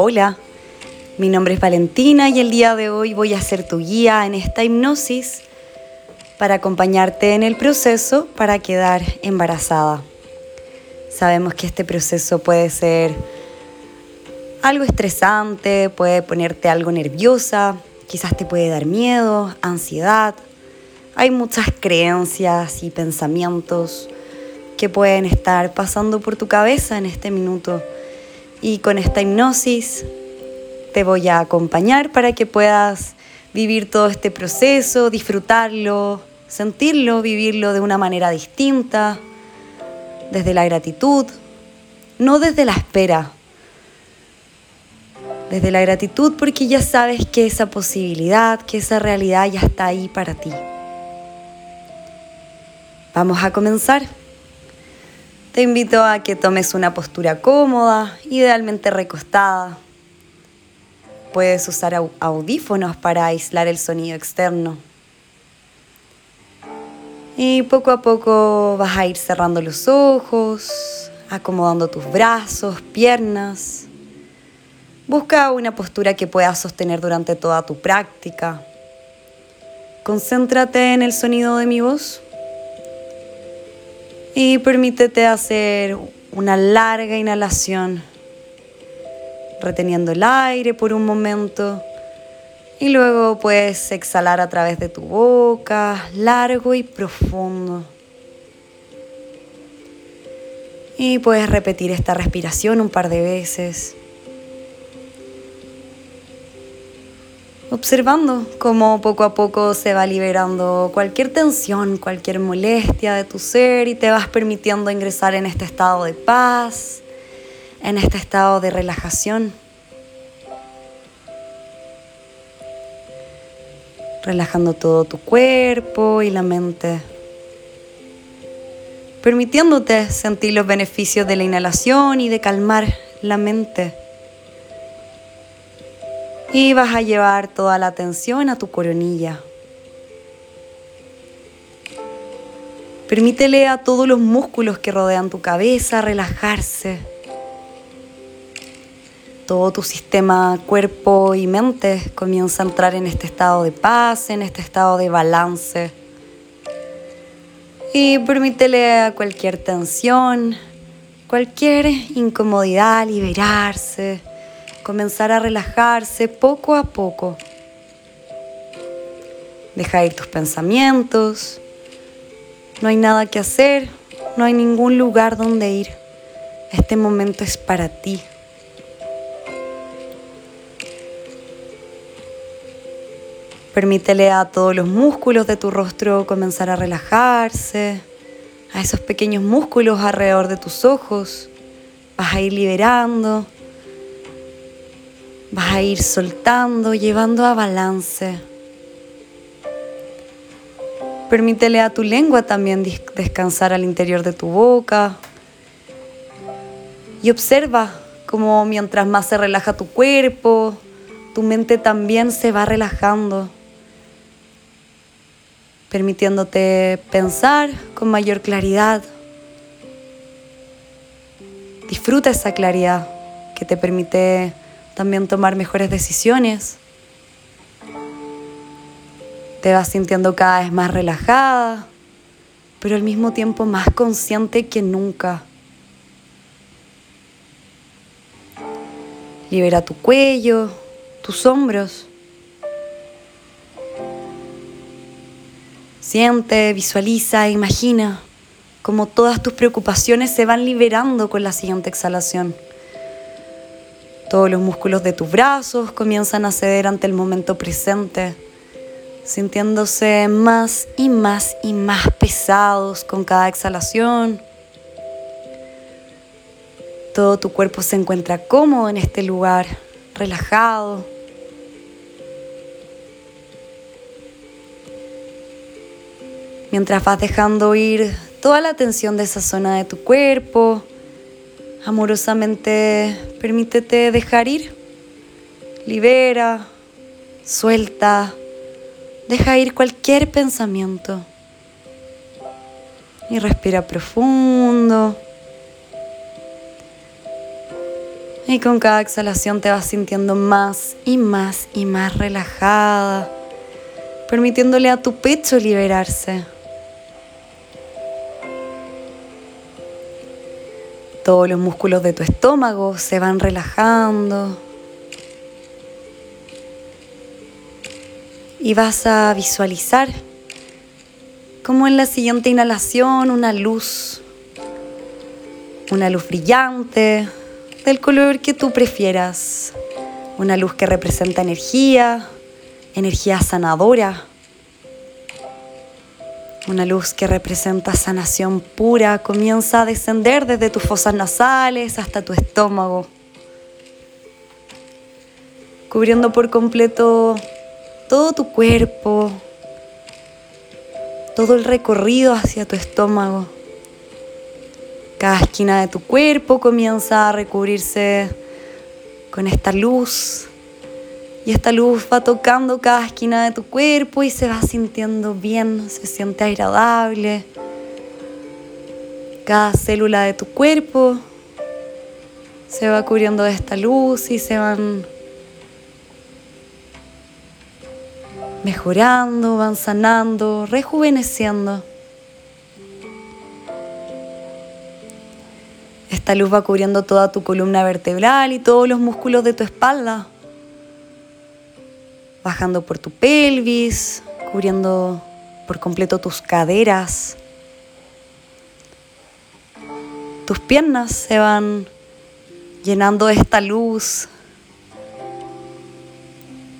Hola, mi nombre es Valentina y el día de hoy voy a ser tu guía en esta hipnosis para acompañarte en el proceso para quedar embarazada. Sabemos que este proceso puede ser algo estresante, puede ponerte algo nerviosa, quizás te puede dar miedo, ansiedad. Hay muchas creencias y pensamientos que pueden estar pasando por tu cabeza en este minuto. Y con esta hipnosis te voy a acompañar para que puedas vivir todo este proceso, disfrutarlo, sentirlo, vivirlo de una manera distinta, desde la gratitud, no desde la espera, desde la gratitud porque ya sabes que esa posibilidad, que esa realidad ya está ahí para ti. Vamos a comenzar. Te invito a que tomes una postura cómoda, idealmente recostada. Puedes usar audífonos para aislar el sonido externo. Y poco a poco vas a ir cerrando los ojos, acomodando tus brazos, piernas. Busca una postura que puedas sostener durante toda tu práctica. Concéntrate en el sonido de mi voz y permítete hacer una larga inhalación, reteniendo el aire por un momento y luego puedes exhalar a través de tu boca, largo y profundo. Y puedes repetir esta respiración un par de veces. Observando cómo poco a poco se va liberando cualquier tensión, cualquier molestia de tu ser y te vas permitiendo ingresar en este estado de paz, en este estado de relajación. Relajando todo tu cuerpo y la mente. Permitiéndote sentir los beneficios de la inhalación y de calmar la mente y vas a llevar toda la atención a tu coronilla. Permítele a todos los músculos que rodean tu cabeza relajarse. Todo tu sistema cuerpo y mente comienza a entrar en este estado de paz, en este estado de balance. Y permítele a cualquier tensión, cualquier incomodidad liberarse comenzar a relajarse poco a poco. Deja ir tus pensamientos. No hay nada que hacer, no hay ningún lugar donde ir. Este momento es para ti. Permítele a todos los músculos de tu rostro comenzar a relajarse, a esos pequeños músculos alrededor de tus ojos. Vas a ir liberando Vas a ir soltando, llevando a balance. Permítele a tu lengua también descansar al interior de tu boca. Y observa cómo mientras más se relaja tu cuerpo, tu mente también se va relajando, permitiéndote pensar con mayor claridad. Disfruta esa claridad que te permite también tomar mejores decisiones. Te vas sintiendo cada vez más relajada, pero al mismo tiempo más consciente que nunca. Libera tu cuello, tus hombros. Siente, visualiza, imagina cómo todas tus preocupaciones se van liberando con la siguiente exhalación. Todos los músculos de tus brazos comienzan a ceder ante el momento presente, sintiéndose más y más y más pesados con cada exhalación. Todo tu cuerpo se encuentra cómodo en este lugar, relajado. Mientras vas dejando ir toda la tensión de esa zona de tu cuerpo, amorosamente permítete dejar ir. Libera, suelta, deja ir cualquier pensamiento. Y respira profundo. Y con cada exhalación te vas sintiendo más y más y más relajada, permitiéndole a tu pecho liberarse. Todos los músculos de tu estómago se van relajando. Y vas a visualizar como en la siguiente inhalación una luz, una luz brillante, del color que tú prefieras. Una luz que representa energía, energía sanadora. Una luz que representa sanación pura comienza a descender desde tus fosas nasales hasta tu estómago, cubriendo por completo todo tu cuerpo, todo el recorrido hacia tu estómago. Cada esquina de tu cuerpo comienza a recubrirse con esta luz y esta luz va tocando cada esquina de tu cuerpo y se va sintiendo bien, se siente agradable. Cada célula de tu cuerpo se va cubriendo de esta luz y se van mejorando, van sanando, rejuveneciendo. Esta luz va cubriendo toda tu columna vertebral y todos los músculos de tu espalda bajando por tu pelvis, cubriendo por completo tus caderas. Tus piernas se van llenando de esta luz,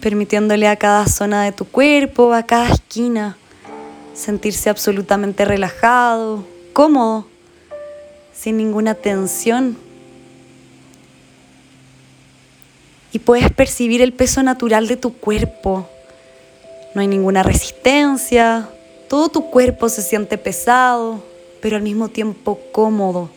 permitiéndole a cada zona de tu cuerpo, a cada esquina, sentirse absolutamente relajado, cómodo, sin ninguna tensión. Y puedes percibir el peso natural de tu cuerpo. No hay ninguna resistencia, todo tu cuerpo se siente pesado, pero al mismo tiempo cómodo.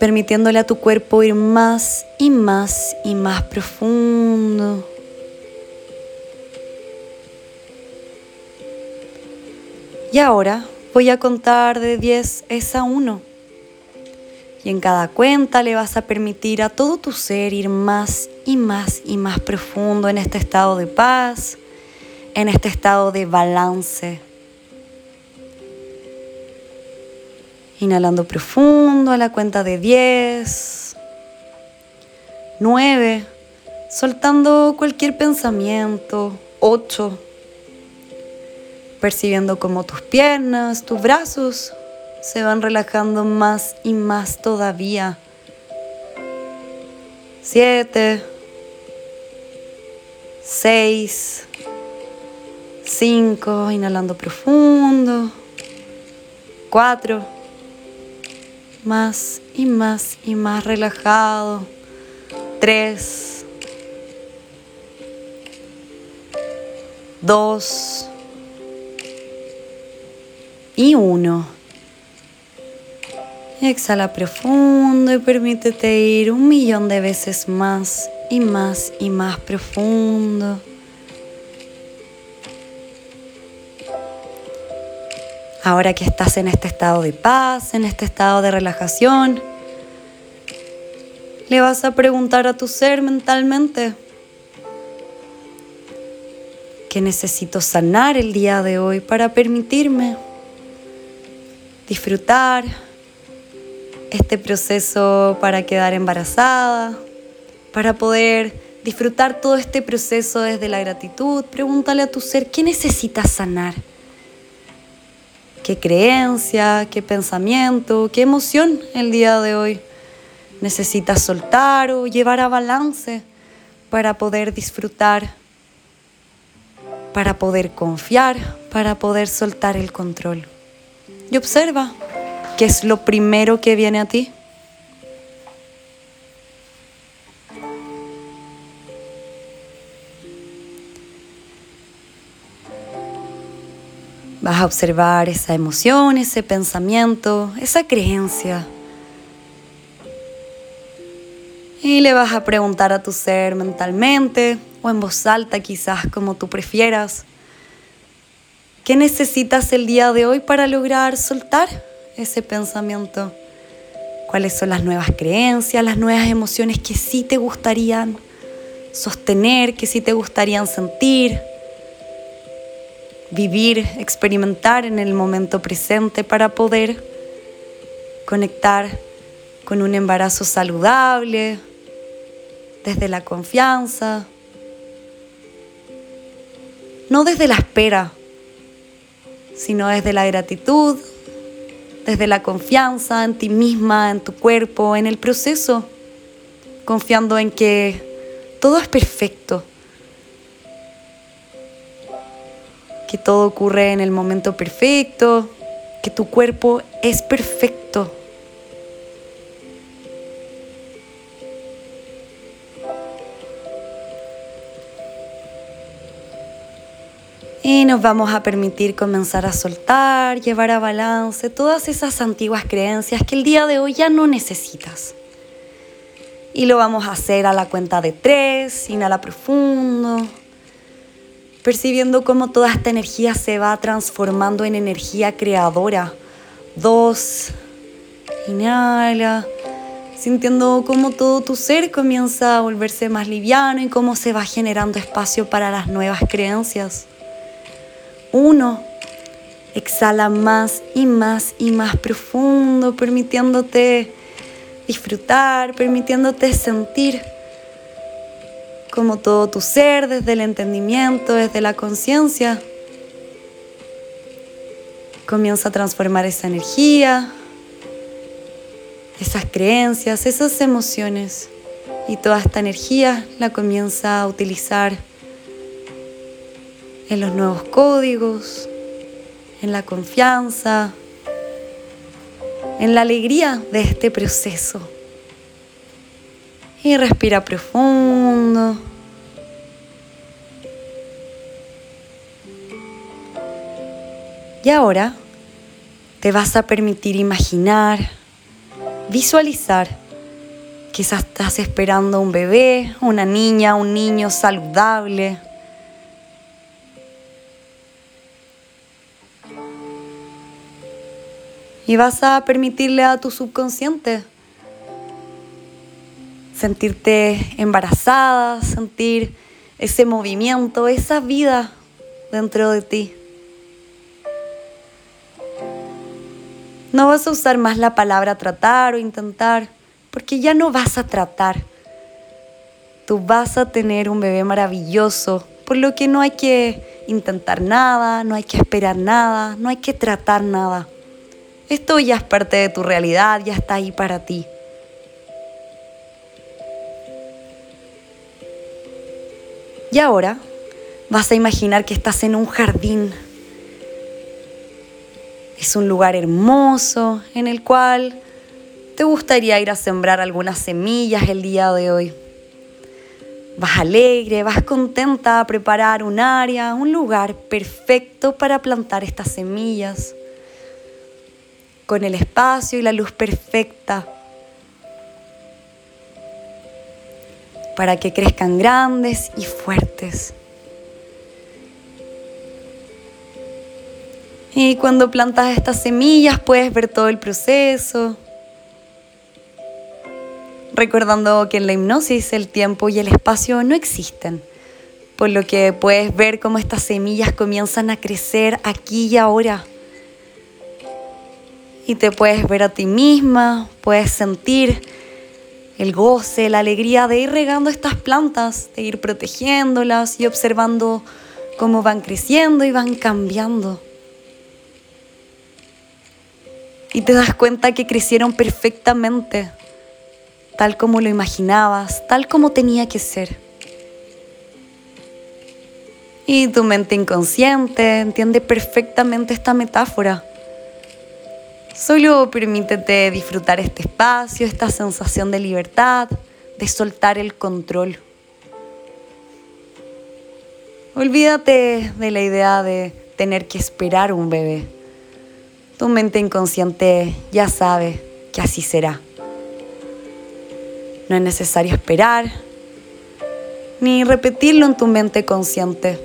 Permitiéndole a tu cuerpo ir más y más y más profundo. Y ahora voy a contar de 10 a 1. Y en cada cuenta le vas a permitir a todo tu ser ir más y más y más profundo en este estado de paz, en este estado de balance. Inhalando profundo a la cuenta de 10, 9, soltando cualquier pensamiento, 8, percibiendo como tus piernas, tus brazos se van relajando más y más todavía. Siete, seis, cinco, inhalando profundo. Cuatro, más y más y más relajado. Tres, dos y uno. Exhala profundo y permítete ir un millón de veces más y más y más profundo. Ahora que estás en este estado de paz, en este estado de relajación, le vas a preguntar a tu ser mentalmente, ¿qué necesito sanar el día de hoy para permitirme disfrutar? Este proceso para quedar embarazada, para poder disfrutar todo este proceso desde la gratitud. Pregúntale a tu ser qué necesitas sanar. ¿Qué creencia, qué pensamiento, qué emoción el día de hoy necesitas soltar o llevar a balance para poder disfrutar, para poder confiar, para poder soltar el control? Y observa ¿Qué es lo primero que viene a ti? Vas a observar esa emoción, ese pensamiento, esa creencia. Y le vas a preguntar a tu ser mentalmente o en voz alta quizás como tú prefieras. ¿Qué necesitas el día de hoy para lograr soltar? Ese pensamiento, cuáles son las nuevas creencias, las nuevas emociones que sí te gustarían sostener, que sí te gustarían sentir, vivir, experimentar en el momento presente para poder conectar con un embarazo saludable, desde la confianza, no desde la espera, sino desde la gratitud, desde la confianza en ti misma, en tu cuerpo, en el proceso, confiando en que todo es perfecto, que todo ocurre en el momento perfecto, que tu cuerpo es perfecto. Y nos vamos a permitir comenzar a soltar, llevar a balance todas esas antiguas creencias que el día de hoy ya no necesitas. Y lo vamos a hacer a la cuenta de tres, inhala profundo, percibiendo cómo toda esta energía se va transformando en energía creadora. Dos, inhala, sintiendo cómo todo tu ser comienza a volverse más liviano y cómo se va generando espacio para las nuevas creencias. Uno, exhala más y más y más profundo, permitiéndote disfrutar, permitiéndote sentir como todo tu ser, desde el entendimiento, desde la conciencia, comienza a transformar esa energía, esas creencias, esas emociones y toda esta energía la comienza a utilizar en los nuevos códigos, en la confianza, en la alegría de este proceso. Y respira profundo. Y ahora te vas a permitir imaginar, visualizar. Quizás estás esperando un bebé, una niña, un niño saludable y vas a permitirle a tu subconsciente sentirte embarazada, sentir ese movimiento, esa vida dentro de ti. No vas a usar más la palabra tratar o intentar, porque ya no vas a tratar. Tú vas a tener un bebé maravilloso, por lo que no hay que intentar nada, no hay que esperar nada, no hay que tratar nada. Esto ya es parte de tu realidad, ya está ahí para ti. Y ahora vas a imaginar que estás en un jardín. Es un lugar hermoso en el cual te gustaría ir a sembrar algunas semillas el día de hoy. Vas alegre, vas contenta a preparar un área, un lugar perfecto para plantar estas semillas con el espacio y la luz perfecta para que crezcan grandes y fuertes. Y cuando plantas estas semillas puedes ver todo el proceso, recordando que en la hipnosis el tiempo y el espacio no existen, por lo que puedes ver cómo estas semillas comienzan a crecer aquí y ahora y te puedes ver a ti misma, puedes sentir el goce, la alegría de ir regando estas plantas, de ir protegiéndolas y observando cómo van creciendo y van cambiando. Y te das cuenta que crecieron perfectamente, tal como lo imaginabas, tal como tenía que ser. Y tu mente inconsciente entiende perfectamente esta metáfora Solo permítete disfrutar este espacio, esta sensación de libertad, de soltar el control. Olvídate de la idea de tener que esperar un bebé. Tu mente inconsciente ya sabe que así será. No es necesario esperar ni repetirlo en tu mente consciente.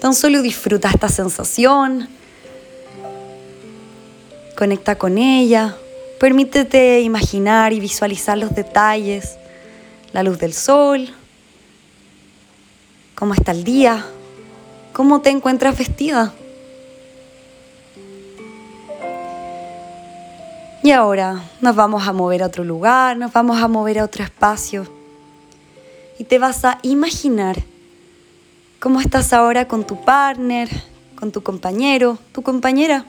Tan solo disfruta esta sensación, conecta con ella, Permítete imaginar y visualizar los detalles, la luz del sol, cómo está el día, cómo te encuentras vestida. Y ahora nos vamos a mover a otro lugar, nos vamos a mover a otro espacio. Y te vas a imaginar cómo estás ahora con tu partner, con tu compañero, tu compañera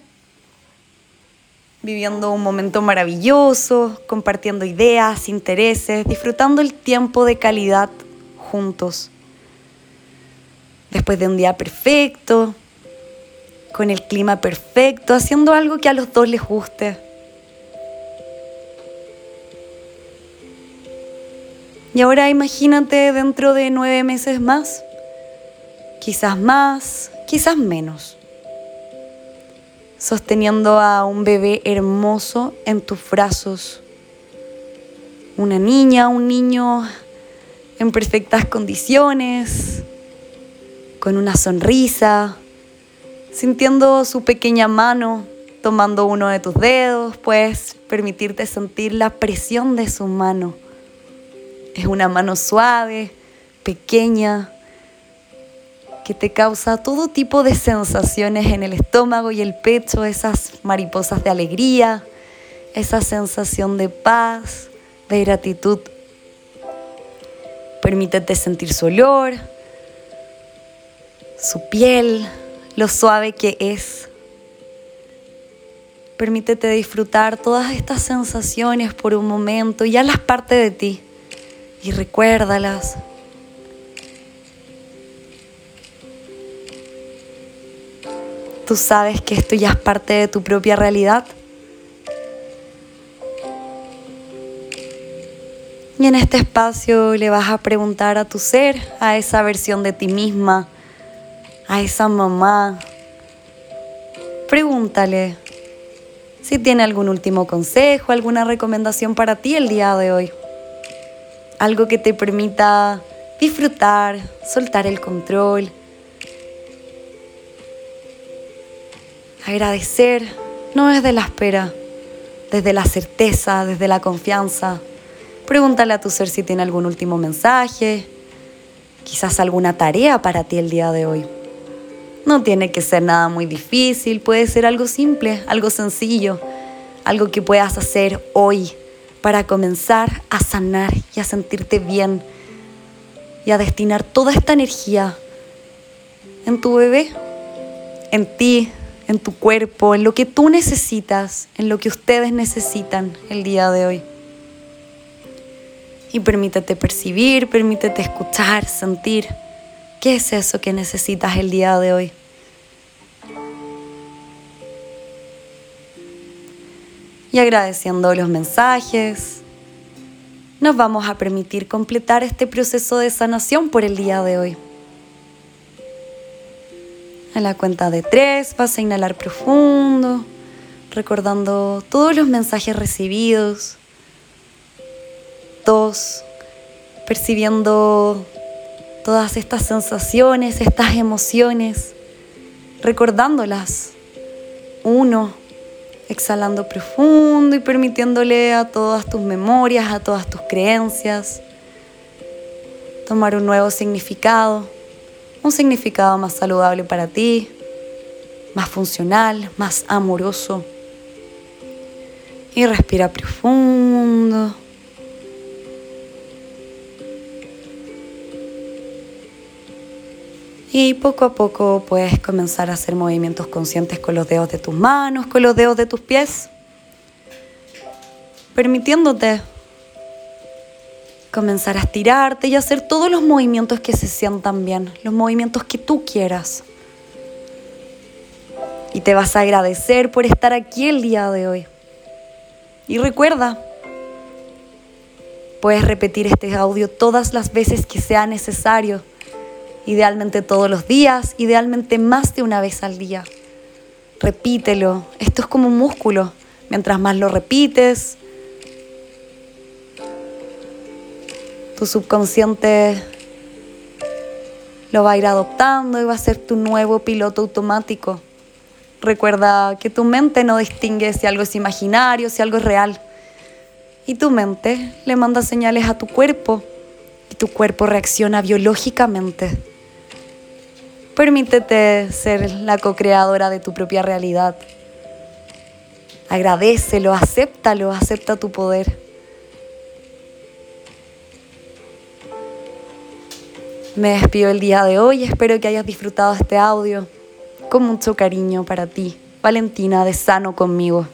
viviendo un momento maravilloso, compartiendo ideas, intereses, disfrutando el tiempo de calidad juntos. Después de un día perfecto, con el clima perfecto, haciendo algo que a los dos les guste. Y ahora imagínate dentro de nueve meses más, quizás más, quizás menos sosteniendo a un bebé hermoso en tus brazos. Una niña, un niño en perfectas condiciones, con una sonrisa, sintiendo su pequeña mano, tomando uno de tus dedos, puedes permitirte sentir la presión de su mano. Es una mano suave, pequeña, que te causa todo tipo de sensaciones en el estómago y el pecho, esas mariposas de alegría, esa sensación de paz, de gratitud. Permítete sentir su olor, su piel, lo suave que es. Permítete disfrutar todas estas sensaciones por un momento, ya las parte de ti y recuérdalas. Tú sabes que esto ya es parte de tu propia realidad. Y en este espacio le vas a preguntar a tu ser, a esa versión de ti misma, a esa mamá. Pregúntale si tiene algún último consejo, alguna recomendación para ti el día de hoy. Algo que te permita disfrutar, soltar el control Agradecer no es de la espera, desde la certeza, desde la confianza. Pregúntale a tu ser si tiene algún último mensaje, quizás alguna tarea para ti el día de hoy. No tiene que ser nada muy difícil, puede ser algo simple, algo sencillo, algo que puedas hacer hoy para comenzar a sanar y a sentirte bien y a destinar toda esta energía en tu bebé, en ti, en tu cuerpo, en lo que tú necesitas, en lo que ustedes necesitan el día de hoy. Y permítete percibir, permítete escuchar, sentir qué es eso que necesitas el día de hoy. Y agradeciendo los mensajes, nos vamos a permitir completar este proceso de sanación por el día de hoy. A la cuenta de tres vas a inhalar profundo, recordando todos los mensajes recibidos. Dos, percibiendo todas estas sensaciones, estas emociones, recordándolas. Uno, exhalando profundo y permitiéndole a todas tus memorias, a todas tus creencias, tomar un nuevo significado un significado más saludable para ti, más funcional, más amoroso. Y respira profundo. Y poco a poco puedes comenzar a hacer movimientos conscientes con los dedos de tus manos, con los dedos de tus pies, permitiéndote comenzar a estirarte y hacer todos los movimientos que se sientan bien, los movimientos que tú quieras. Y te vas a agradecer por estar aquí el día de hoy. Y recuerda, puedes repetir este audio todas las veces que sea necesario, idealmente todos los días, idealmente más de una vez al día. Repítelo, esto es como un músculo. Mientras más lo repites, tu subconsciente lo va a ir adoptando y va a ser tu nuevo piloto automático. Recuerda que tu mente no distingue si algo es imaginario, si algo es real. Y tu mente le manda señales a tu cuerpo y tu cuerpo reacciona biológicamente. Permítete ser la co-creadora de tu propia realidad. Agradecelo, acéptalo, acepta tu poder. Me despido el día de hoy, espero que hayas disfrutado este audio con mucho cariño para ti. Valentina de Sano conmigo.